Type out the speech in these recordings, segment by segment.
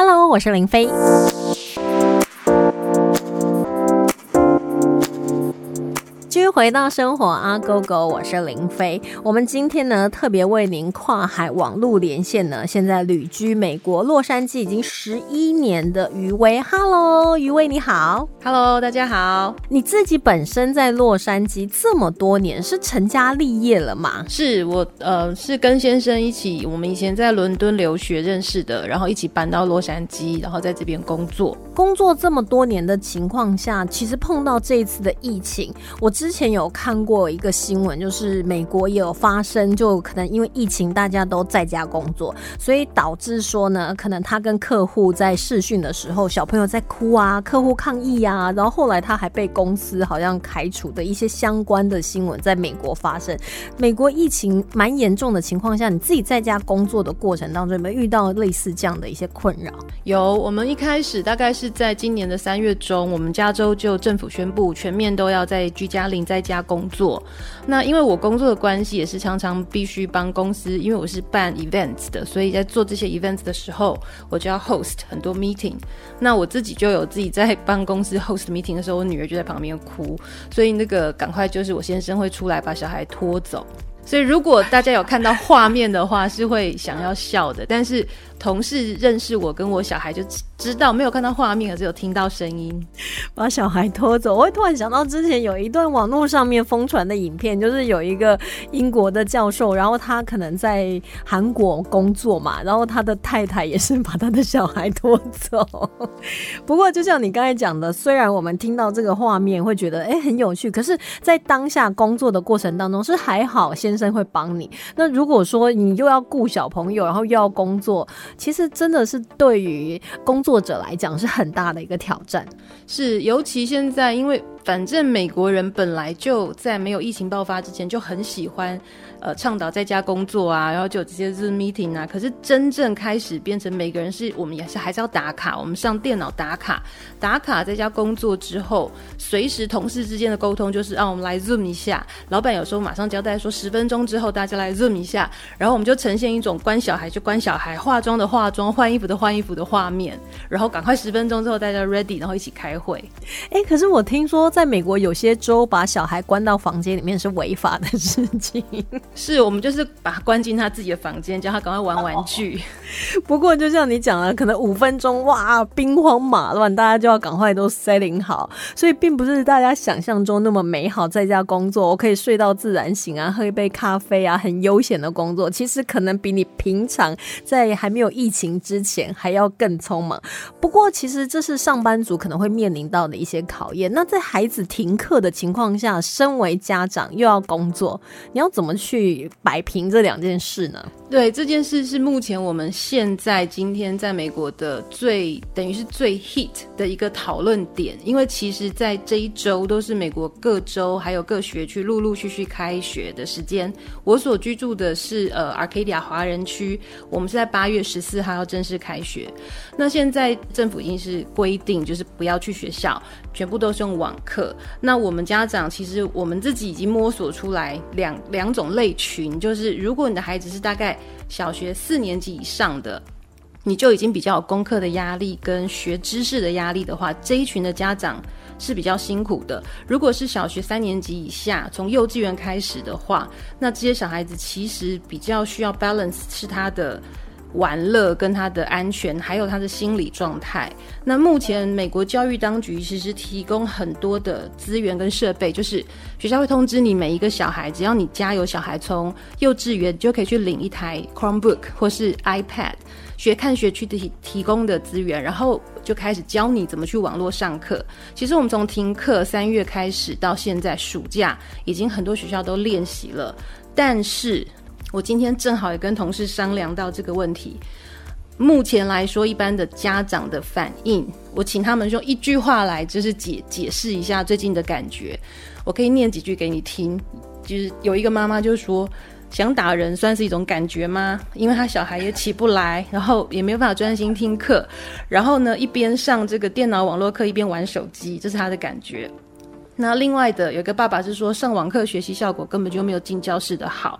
Hello，我是林飞。续回到生活啊，Go Go，我是林飞。我们今天呢特别为您跨海网路连线呢，现在旅居美国洛杉矶已经十一年的余威。Hello，余威你好。Hello，大家好。你自己本身在洛杉矶这么多年，是成家立业了吗？是我呃是跟先生一起，我们以前在伦敦留学认识的，然后一起搬到洛杉矶，然后在这边工作。工作这么多年的情况下，其实碰到这一次的疫情，我之前前有看过一个新闻，就是美国也有发生，就可能因为疫情大家都在家工作，所以导致说呢，可能他跟客户在试训的时候，小朋友在哭啊，客户抗议啊，然后后来他还被公司好像开除的一些相关的新闻在美国发生。美国疫情蛮严重的情况下，你自己在家工作的过程当中，有没有遇到类似这样的一些困扰？有，我们一开始大概是。在今年的三月中，我们加州就政府宣布全面都要在居家令在家工作。那因为我工作的关系，也是常常必须帮公司，因为我是办 events 的，所以在做这些 events 的时候，我就要 host 很多 meeting。那我自己就有自己在帮公司 host meeting 的时候，我女儿就在旁边哭，所以那个赶快就是我先生会出来把小孩拖走。所以如果大家有看到画面的话，是会想要笑的，但是。同事认识我跟我小孩就知道没有看到画面，而只有听到声音，把小孩拖走。我会突然想到之前有一段网络上面疯传的影片，就是有一个英国的教授，然后他可能在韩国工作嘛，然后他的太太也是把他的小孩拖走。不过就像你刚才讲的，虽然我们听到这个画面会觉得哎很有趣，可是，在当下工作的过程当中是还好先生会帮你。那如果说你又要顾小朋友，然后又要工作。其实真的是对于工作者来讲是很大的一个挑战，是尤其现在，因为反正美国人本来就在没有疫情爆发之前就很喜欢。呃，倡导在家工作啊，然后就直接 Zoom meeting 啊。可是真正开始变成每个人是我们也是还是要打卡，我们上电脑打卡，打卡在家工作之后，随时同事之间的沟通就是让我们来 Zoom 一下。老板有时候马上交代说十分钟之后大家来 Zoom 一下，然后我们就呈现一种关小孩就关小孩，化妆的化妆，换衣服的换衣服的画面，然后赶快十分钟之后大家 ready，然后一起开会。哎，可是我听说在美国有些州把小孩关到房间里面是违法的事情。是我们就是把他关进他自己的房间，叫他赶快玩玩具。不过就像你讲了，可能五分钟哇，兵荒马乱，大家就要赶快都 setting 好，所以并不是大家想象中那么美好。在家工作，我可以睡到自然醒啊，喝一杯咖啡啊，很悠闲的工作，其实可能比你平常在还没有疫情之前还要更匆忙。不过其实这是上班族可能会面临到的一些考验。那在孩孩子停课的情况下，身为家长又要工作，你要怎么去？去摆平这两件事呢？对，这件事是目前我们现在今天在美国的最等于是最 hit 的一个讨论点，因为其实，在这一周都是美国各州还有各学区陆陆续续开学的时间。我所居住的是呃 Arcadia 华人区，我们是在八月十四号要正式开学。那现在政府已经是规定，就是不要去学校，全部都是用网课。那我们家长其实我们自己已经摸索出来两两种类群，就是如果你的孩子是大概。小学四年级以上的，你就已经比较有功课的压力跟学知识的压力的话，这一群的家长是比较辛苦的。如果是小学三年级以下，从幼稚园开始的话，那这些小孩子其实比较需要 balance，是他的。玩乐跟他的安全，还有他的心理状态。那目前美国教育当局其实提供很多的资源跟设备，就是学校会通知你每一个小孩，只要你家有小孩，从幼稚园就可以去领一台 Chromebook 或是 iPad，学看学区提提供的资源，然后就开始教你怎么去网络上课。其实我们从停课三月开始到现在暑假，已经很多学校都练习了，但是。我今天正好也跟同事商量到这个问题。目前来说，一般的家长的反应，我请他们用一句话来，就是解解释一下最近的感觉。我可以念几句给你听。就是有一个妈妈就说，想打人算是一种感觉吗？因为他小孩也起不来，然后也没有办法专心听课，然后呢，一边上这个电脑网络课，一边玩手机，这是他的感觉。那另外的有一个爸爸是说，上网课学习效果根本就没有进教室的好。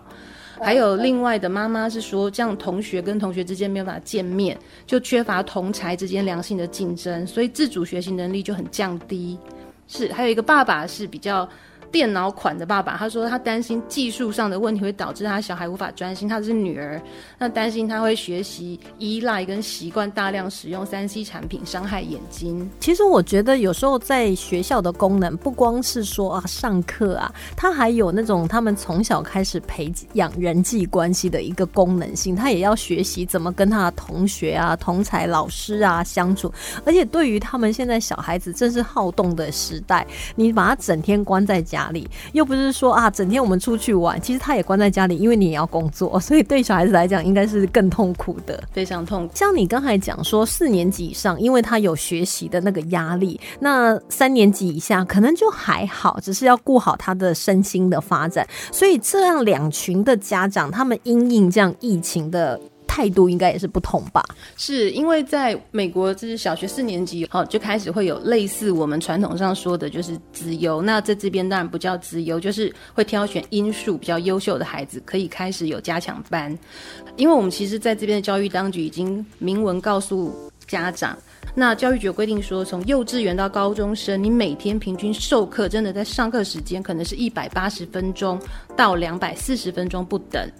还有另外的妈妈是说，这样同学跟同学之间没有办法见面，就缺乏同才之间良性的竞争，所以自主学习能力就很降低。是，还有一个爸爸是比较。电脑款的爸爸，他说他担心技术上的问题会导致他小孩无法专心。他是女儿，那担心他会学习依赖跟习惯大量使用三 C 产品，伤害眼睛。其实我觉得有时候在学校的功能不光是说啊上课啊，它还有那种他们从小开始培养人际关系的一个功能性，他也要学习怎么跟他的同学啊、同才老师啊相处。而且对于他们现在小孩子正是好动的时代，你把他整天关在家。家里又不是说啊，整天我们出去玩，其实他也关在家里，因为你也要工作，所以对小孩子来讲应该是更痛苦的，非常痛。像你刚才讲说，四年级以上，因为他有学习的那个压力，那三年级以下可能就还好，只是要顾好他的身心的发展。所以这样两群的家长，他们因应这样疫情的。态度应该也是不同吧？是因为在美国，就是小学四年级好就开始会有类似我们传统上说的，就是资优。那在这边当然不叫资优，就是会挑选因素比较优秀的孩子，可以开始有加强班。因为我们其实在这边的教育当局已经明文告诉家长，那教育局规定说，从幼稚园到高中生，你每天平均授课真的在上课时间可能是一百八十分钟到两百四十分钟不等。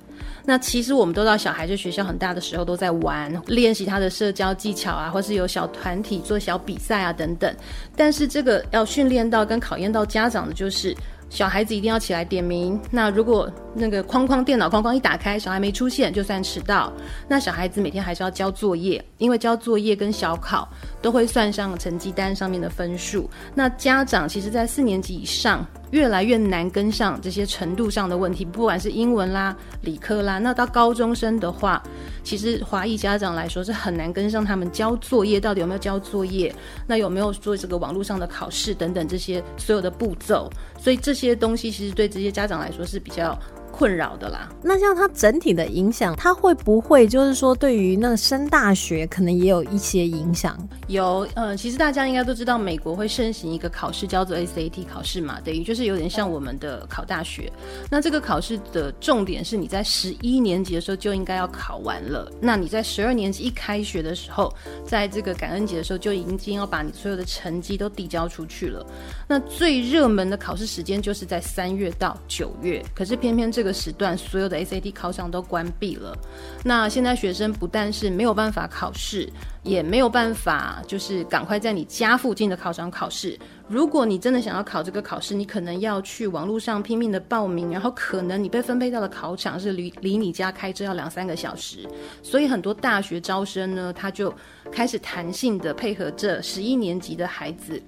那其实我们都知道，小孩在学校很大的时候都在玩，练习他的社交技巧啊，或是有小团体做小比赛啊等等。但是这个要训练到跟考验到家长的，就是小孩子一定要起来点名。那如果那个框框电脑框框一打开，小孩没出现，就算迟到。那小孩子每天还是要交作业，因为交作业跟小考都会算上成绩单上面的分数。那家长其实，在四年级以上。越来越难跟上这些程度上的问题，不管是英文啦、理科啦，那到高中生的话，其实华裔家长来说是很难跟上他们交作业，到底有没有交作业，那有没有做这个网络上的考试等等这些所有的步骤，所以这些东西其实对这些家长来说是比较。困扰的啦，那像它整体的影响，它会不会就是说对于那个升大学可能也有一些影响？有，呃，其实大家应该都知道，美国会盛行一个考试叫做 SAT 考试嘛，等于就是有点像我们的考大学。那这个考试的重点是你在十一年级的时候就应该要考完了，那你在十二年级一开学的时候，在这个感恩节的时候就已经要把你所有的成绩都递交出去了。那最热门的考试时间就是在三月到九月，可是偏偏这个。时段所有的 SAT 考场都关闭了，那现在学生不但是没有办法考试，也没有办法就是赶快在你家附近的考场考试。如果你真的想要考这个考试，你可能要去网络上拼命的报名，然后可能你被分配到的考场是离离你家开车要两三个小时。所以很多大学招生呢，他就开始弹性的配合这十一年级的孩子。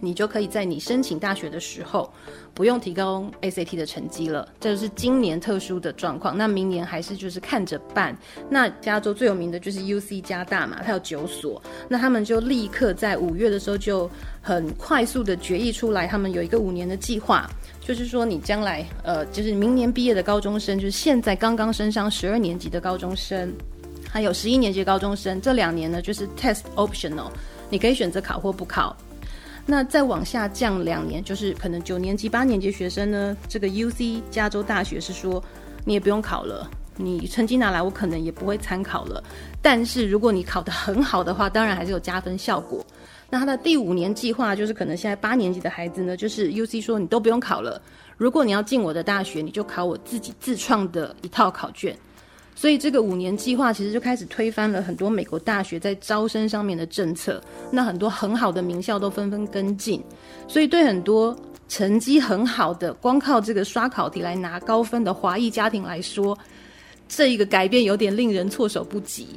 你就可以在你申请大学的时候，不用提供 SAT 的成绩了。这就是今年特殊的状况。那明年还是就是看着办。那加州最有名的就是 UC 加大嘛，它有九所。那他们就立刻在五月的时候就很快速的决议出来，他们有一个五年的计划，就是说你将来呃，就是明年毕业的高中生，就是现在刚刚升上十二年级的高中生，还有十一年级的高中生，这两年呢就是 test optional，你可以选择考或不考。那再往下降两年，就是可能九年级、八年级学生呢，这个 U C 加州大学是说，你也不用考了，你成绩拿来，我可能也不会参考了。但是如果你考得很好的话，当然还是有加分效果。那他的第五年计划就是，可能现在八年级的孩子呢，就是 U C 说你都不用考了，如果你要进我的大学，你就考我自己自创的一套考卷。所以这个五年计划其实就开始推翻了很多美国大学在招生上面的政策，那很多很好的名校都纷纷跟进，所以对很多成绩很好的光靠这个刷考题来拿高分的华裔家庭来说，这一个改变有点令人措手不及。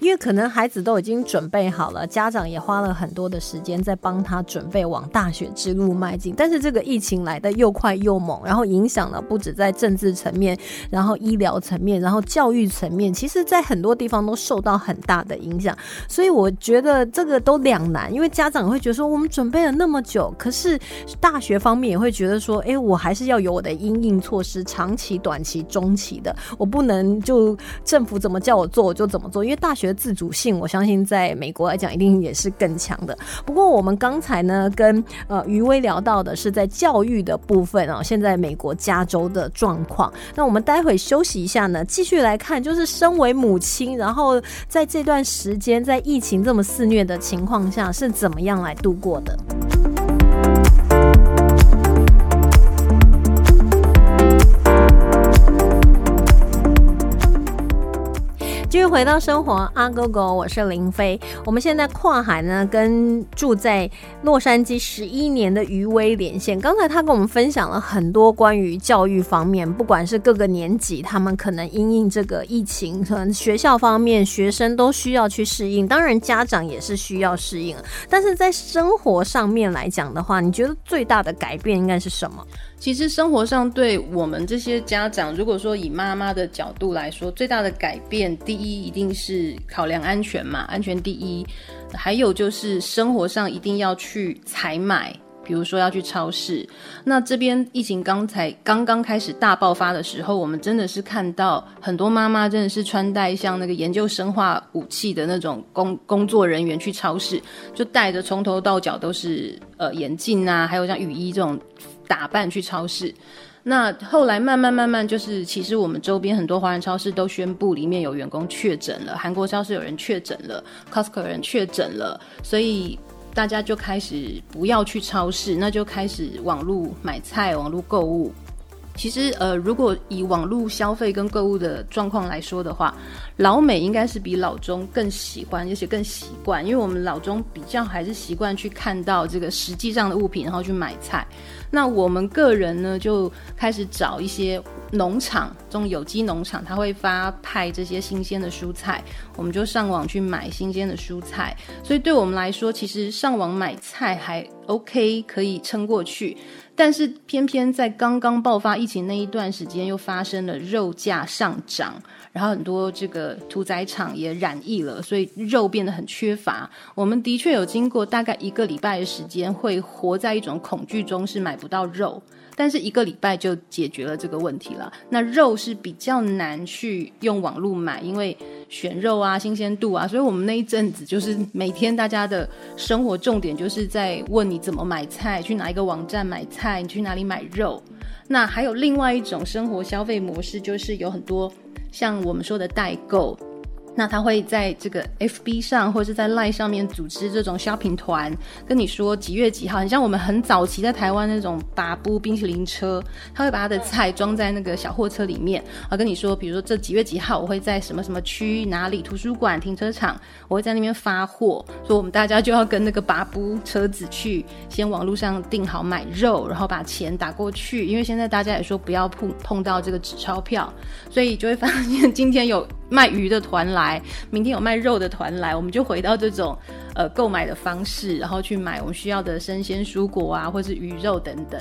因为可能孩子都已经准备好了，家长也花了很多的时间在帮他准备往大学之路迈进。但是这个疫情来的又快又猛，然后影响了不止在政治层面，然后医疗层面，然后教育层面，其实在很多地方都受到很大的影响。所以我觉得这个都两难，因为家长会觉得说，我们准备了那么久，可是大学方面也会觉得说，哎，我还是要有我的因应措施，长期、短期、中期的，我不能就政府怎么叫我做我就怎么做，因为。大学自主性，我相信在美国来讲一定也是更强的。不过我们刚才呢跟呃余威聊到的是在教育的部分啊，现在美国加州的状况。那我们待会休息一下呢，继续来看，就是身为母亲，然后在这段时间在疫情这么肆虐的情况下，是怎么样来度过的。继续回到生活，阿狗狗，我是林飞。我们现在跨海呢，跟住在洛杉矶十一年的余威连线。刚才他跟我们分享了很多关于教育方面，不管是各个年级，他们可能因应这个疫情，可能学校方面学生都需要去适应，当然家长也是需要适应。但是在生活上面来讲的话，你觉得最大的改变应该是什么？其实生活上对我们这些家长，如果说以妈妈的角度来说，最大的改变，第一一定是考量安全嘛，安全第一。还有就是生活上一定要去采买，比如说要去超市。那这边疫情刚才刚刚开始大爆发的时候，我们真的是看到很多妈妈真的是穿戴像那个研究生化武器的那种工 工作人员去超市，就戴着从头到脚都是呃眼镜啊，还有像雨衣这种。打扮去超市，那后来慢慢慢慢，就是其实我们周边很多华人超市都宣布里面有员工确诊了，韩国超市有人确诊了，Costco 人确诊了，所以大家就开始不要去超市，那就开始网络买菜、网络购物。其实呃，如果以网络消费跟购物的状况来说的话，老美应该是比老中更喜欢，而且更习惯，因为我们老中比较还是习惯去看到这个实际上的物品，然后去买菜。那我们个人呢，就开始找一些农场，这种有机农场，他会发派这些新鲜的蔬菜，我们就上网去买新鲜的蔬菜。所以对我们来说，其实上网买菜还 OK，可以撑过去。但是偏偏在刚刚爆发疫情那一段时间，又发生了肉价上涨。然后很多这个屠宰场也染疫了，所以肉变得很缺乏。我们的确有经过大概一个礼拜的时间，会活在一种恐惧中，是买不到肉。但是一个礼拜就解决了这个问题了。那肉是比较难去用网络买，因为选肉啊、新鲜度啊，所以我们那一阵子就是每天大家的生活重点就是在问你怎么买菜，去哪一个网站买菜，你去哪里买肉。那还有另外一种生活消费模式，就是有很多。像我们说的代购。那他会在这个 FB 上或者是在 Line 上面组织这种 shopping 团，跟你说几月几号。你像我们很早期在台湾那种拔布冰淇淋车，他会把他的菜装在那个小货车里面，啊，跟你说，比如说这几月几号我会在什么什么区哪里图书馆停车场，我会在那边发货，所以我们大家就要跟那个拔布车子去先网络上订好买肉，然后把钱打过去，因为现在大家也说不要碰碰到这个纸钞票，所以就会发现今天有。卖鱼的团来，明天有卖肉的团来，我们就回到这种。呃，购买的方式，然后去买我们需要的生鲜蔬果啊，或是鱼肉等等。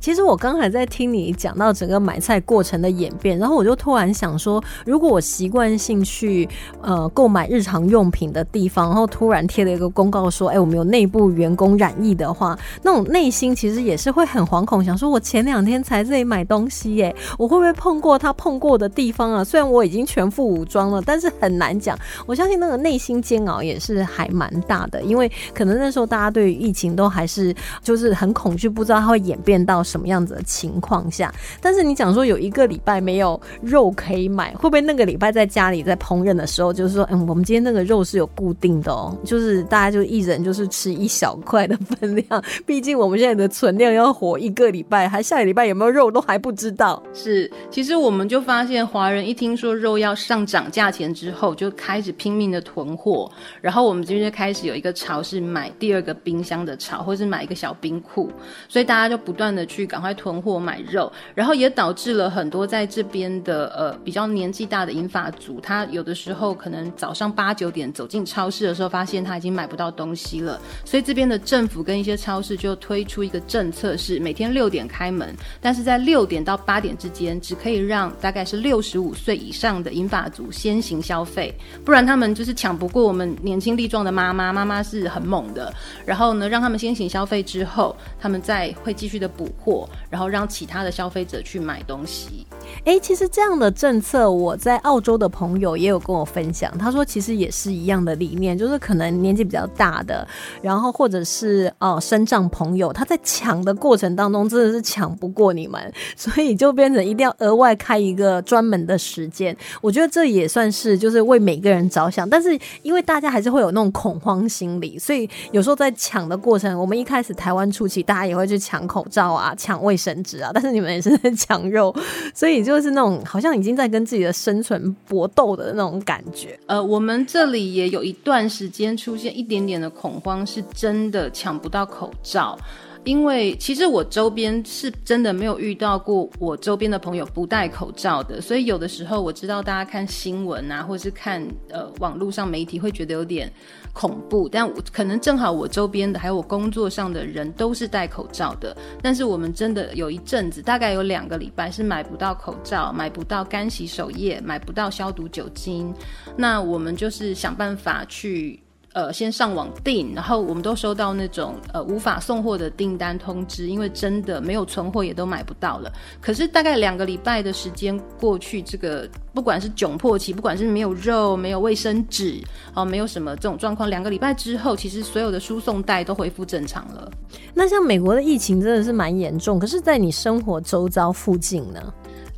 其实我刚才在听你讲到整个买菜过程的演变，然后我就突然想说，如果我习惯性去呃购买日常用品的地方，然后突然贴了一个公告说，哎，我们有内部员工染疫的话，那种内心其实也是会很惶恐，想说我前两天才这里买东西耶，我会不会碰过他碰过的地方啊？虽然我已经全副武装了，但是很难讲。我相信那个内心煎熬也是还蛮。大的，因为可能那时候大家对于疫情都还是就是很恐惧，不知道它会演变到什么样子的情况下。但是你讲说有一个礼拜没有肉可以买，会不会那个礼拜在家里在烹饪的时候，就是说，嗯，我们今天那个肉是有固定的哦，就是大家就一人就是吃一小块的分量，毕竟我们现在的存量要活一个礼拜，还下个礼拜有没有肉都还不知道。是，其实我们就发现华人一听说肉要上涨价钱之后，就开始拼命的囤货，然后我们今天就开始。有一个潮是买第二个冰箱的潮，或是买一个小冰库，所以大家就不断的去赶快囤货买肉，然后也导致了很多在这边的呃比较年纪大的银发族，他有的时候可能早上八九点走进超市的时候，发现他已经买不到东西了，所以这边的政府跟一些超市就推出一个政策，是每天六点开门，但是在六点到八点之间，只可以让大概是六十五岁以上的银发族先行消费，不然他们就是抢不过我们年轻力壮的妈妈。妈妈是很猛的，然后呢，让他们先行消费之后，他们再会继续的补货，然后让其他的消费者去买东西。哎，其实这样的政策，我在澳洲的朋友也有跟我分享，他说其实也是一样的理念，就是可能年纪比较大的，然后或者是哦身障朋友，他在抢的过程当中真的是抢不过你们，所以就变成一定要额外开一个专门的时间。我觉得这也算是就是为每个人着想，但是因为大家还是会有那种恐慌心理，所以有时候在抢的过程，我们一开始台湾初期，大家也会去抢口罩啊、抢卫生纸啊，但是你们也是在抢肉，所以就是那种好像已经在跟自己的生存搏斗的那种感觉。呃，我们这里也有一段时间出现一点点的恐慌，是真的抢不到口罩。因为其实我周边是真的没有遇到过我周边的朋友不戴口罩的，所以有的时候我知道大家看新闻啊，或是看呃网络上媒体会觉得有点恐怖，但我可能正好我周边的还有我工作上的人都是戴口罩的，但是我们真的有一阵子，大概有两个礼拜是买不到口罩，买不到干洗手液，买不到消毒酒精，那我们就是想办法去。呃，先上网订，然后我们都收到那种呃无法送货的订单通知，因为真的没有存货，也都买不到了。可是大概两个礼拜的时间过去，这个不管是窘迫期，不管是没有肉、没有卫生纸，哦，没有什么这种状况，两个礼拜之后，其实所有的输送带都恢复正常了。那像美国的疫情真的是蛮严重，可是在你生活周遭附近呢？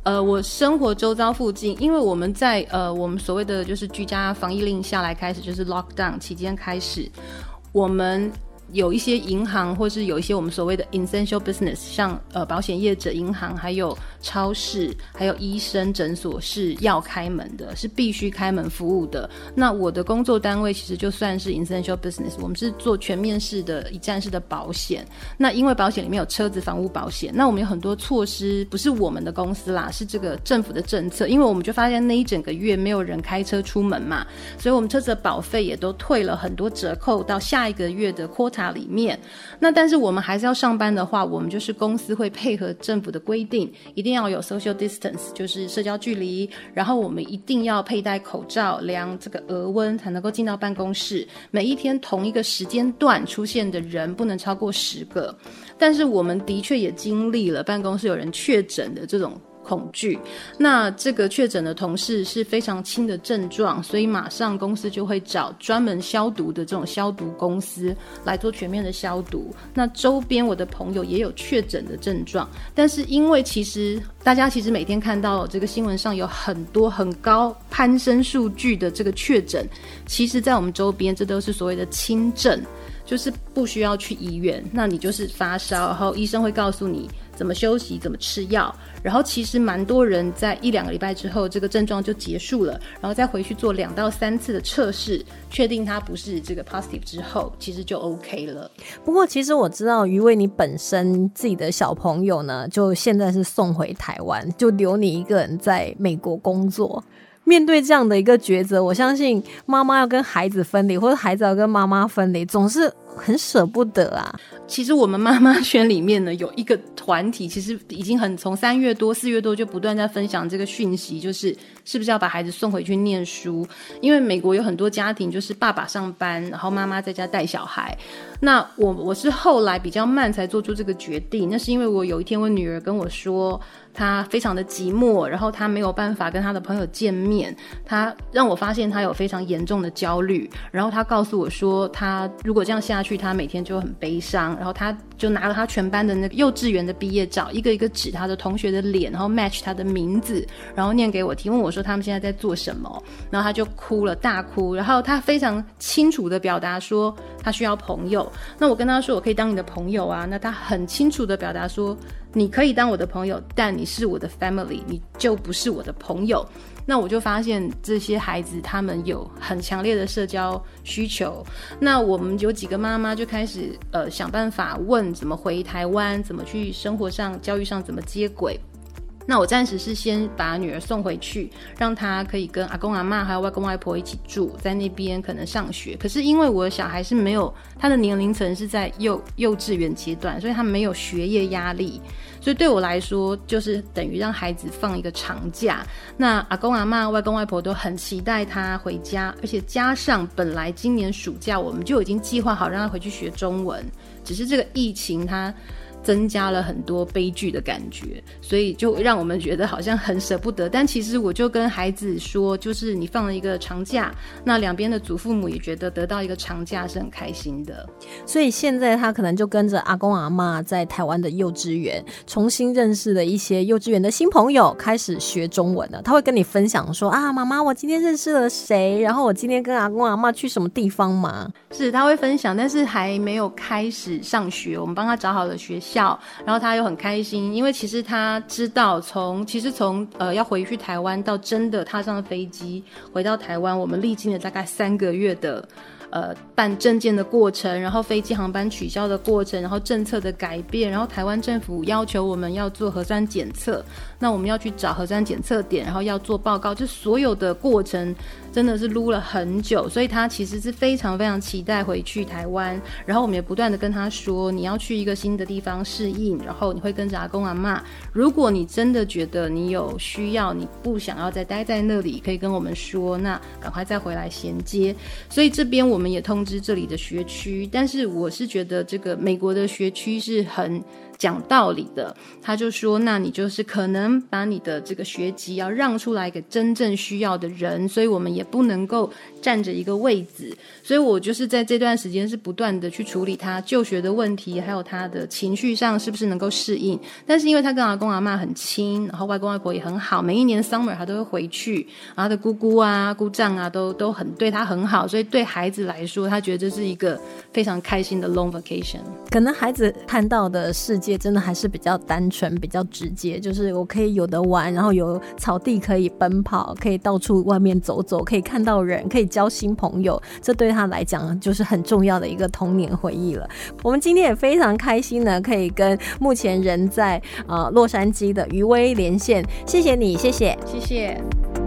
呃，我生活周遭附近，因为我们在呃，我们所谓的就是居家防疫令下来开始，就是 lockdown 期间开始，我们。有一些银行，或是有一些我们所谓的 essential business，像呃保险业者、银行，还有超市，还有医生诊所是要开门的，是必须开门服务的。那我的工作单位其实就算是 essential business，我们是做全面式的一站式的保险。那因为保险里面有车子、房屋保险，那我们有很多措施，不是我们的公司啦，是这个政府的政策。因为我们就发现那一整个月没有人开车出门嘛，所以我们车子的保费也都退了很多折扣，到下一个月的 quota。里面，那但是我们还是要上班的话，我们就是公司会配合政府的规定，一定要有 social distance，就是社交距离，然后我们一定要佩戴口罩，量这个额温才能够进到办公室。每一天同一个时间段出现的人不能超过十个，但是我们的确也经历了办公室有人确诊的这种。恐惧，那这个确诊的同事是非常轻的症状，所以马上公司就会找专门消毒的这种消毒公司来做全面的消毒。那周边我的朋友也有确诊的症状，但是因为其实大家其实每天看到这个新闻上有很多很高攀升数据的这个确诊，其实在我们周边这都是所谓的轻症，就是不需要去医院，那你就是发烧，然后医生会告诉你。怎么休息，怎么吃药，然后其实蛮多人在一两个礼拜之后，这个症状就结束了，然后再回去做两到三次的测试，确定它不是这个 positive 之后，其实就 OK 了。不过其实我知道，于为你本身自己的小朋友呢，就现在是送回台湾，就留你一个人在美国工作。面对这样的一个抉择，我相信妈妈要跟孩子分离，或者孩子要跟妈妈分离，总是很舍不得啊。其实我们妈妈圈里面呢，有一个团体，其实已经很从三月多、四月多就不断在分享这个讯息，就是是不是要把孩子送回去念书？因为美国有很多家庭，就是爸爸上班，然后妈妈在家带小孩。那我我是后来比较慢才做出这个决定，那是因为我有一天我女儿跟我说。她非常的寂寞，然后她没有办法跟她的朋友见面，她让我发现她有非常严重的焦虑，然后她告诉我说，她如果这样下去，他每天就很悲伤，然后他就拿了他全班的那个幼稚园的毕业照，一个一个指他的同学的脸，然后 match 他的名字，然后念给我听，问我说他们现在在做什么，然后他就哭了，大哭，然后他非常清楚的表达说他需要朋友，那我跟他说我可以当你的朋友啊，那他很清楚的表达说。你可以当我的朋友，但你是我的 family，你就不是我的朋友。那我就发现这些孩子他们有很强烈的社交需求。那我们有几个妈妈就开始呃想办法问怎么回台湾，怎么去生活上、教育上怎么接轨。那我暂时是先把女儿送回去，让她可以跟阿公阿妈还有外公外婆一起住在那边，可能上学。可是因为我的小孩是没有他的年龄层是在幼幼稚园阶段，所以他没有学业压力，所以对我来说就是等于让孩子放一个长假。那阿公阿妈、外公外婆都很期待他回家，而且加上本来今年暑假我们就已经计划好让他回去学中文，只是这个疫情他。增加了很多悲剧的感觉，所以就让我们觉得好像很舍不得。但其实我就跟孩子说，就是你放了一个长假，那两边的祖父母也觉得得到一个长假是很开心的。所以现在他可能就跟着阿公阿妈在台湾的幼稚园，重新认识了一些幼稚园的新朋友，开始学中文了。他会跟你分享说啊，妈妈，我今天认识了谁？然后我今天跟阿公阿妈去什么地方吗？是他会分享，但是还没有开始上学。我们帮他找好了学校。笑，然后他又很开心，因为其实他知道，从其实从呃要回去台湾到真的踏上了飞机回到台湾，我们历经了大概三个月的。呃，办证件的过程，然后飞机航班取消的过程，然后政策的改变，然后台湾政府要求我们要做核酸检测，那我们要去找核酸检测点，然后要做报告，就所有的过程真的是撸了很久，所以他其实是非常非常期待回去台湾。然后我们也不断的跟他说，你要去一个新的地方适应，然后你会跟着阿公阿妈。如果你真的觉得你有需要，你不想要再待在那里，可以跟我们说，那赶快再回来衔接。所以这边我们。我们也通知这里的学区，但是我是觉得这个美国的学区是很。讲道理的，他就说：“那你就是可能把你的这个学籍要让出来给真正需要的人，所以我们也不能够占着一个位子。所以我就是在这段时间是不断的去处理他就学的问题，还有他的情绪上是不是能够适应。但是因为他跟阿公阿妈很亲，然后外公外婆也很好，每一年 summer 他都会回去，然后他的姑姑啊、姑丈啊都都很对他很好，所以对孩子来说，他觉得这是一个非常开心的 long vacation。可能孩子看到的世界。真的还是比较单纯、比较直接，就是我可以有的玩，然后有草地可以奔跑，可以到处外面走走，可以看到人，可以交新朋友，这对他来讲就是很重要的一个童年回忆了。我们今天也非常开心呢，可以跟目前人在呃洛杉矶的余威连线，谢谢你，谢谢，谢谢。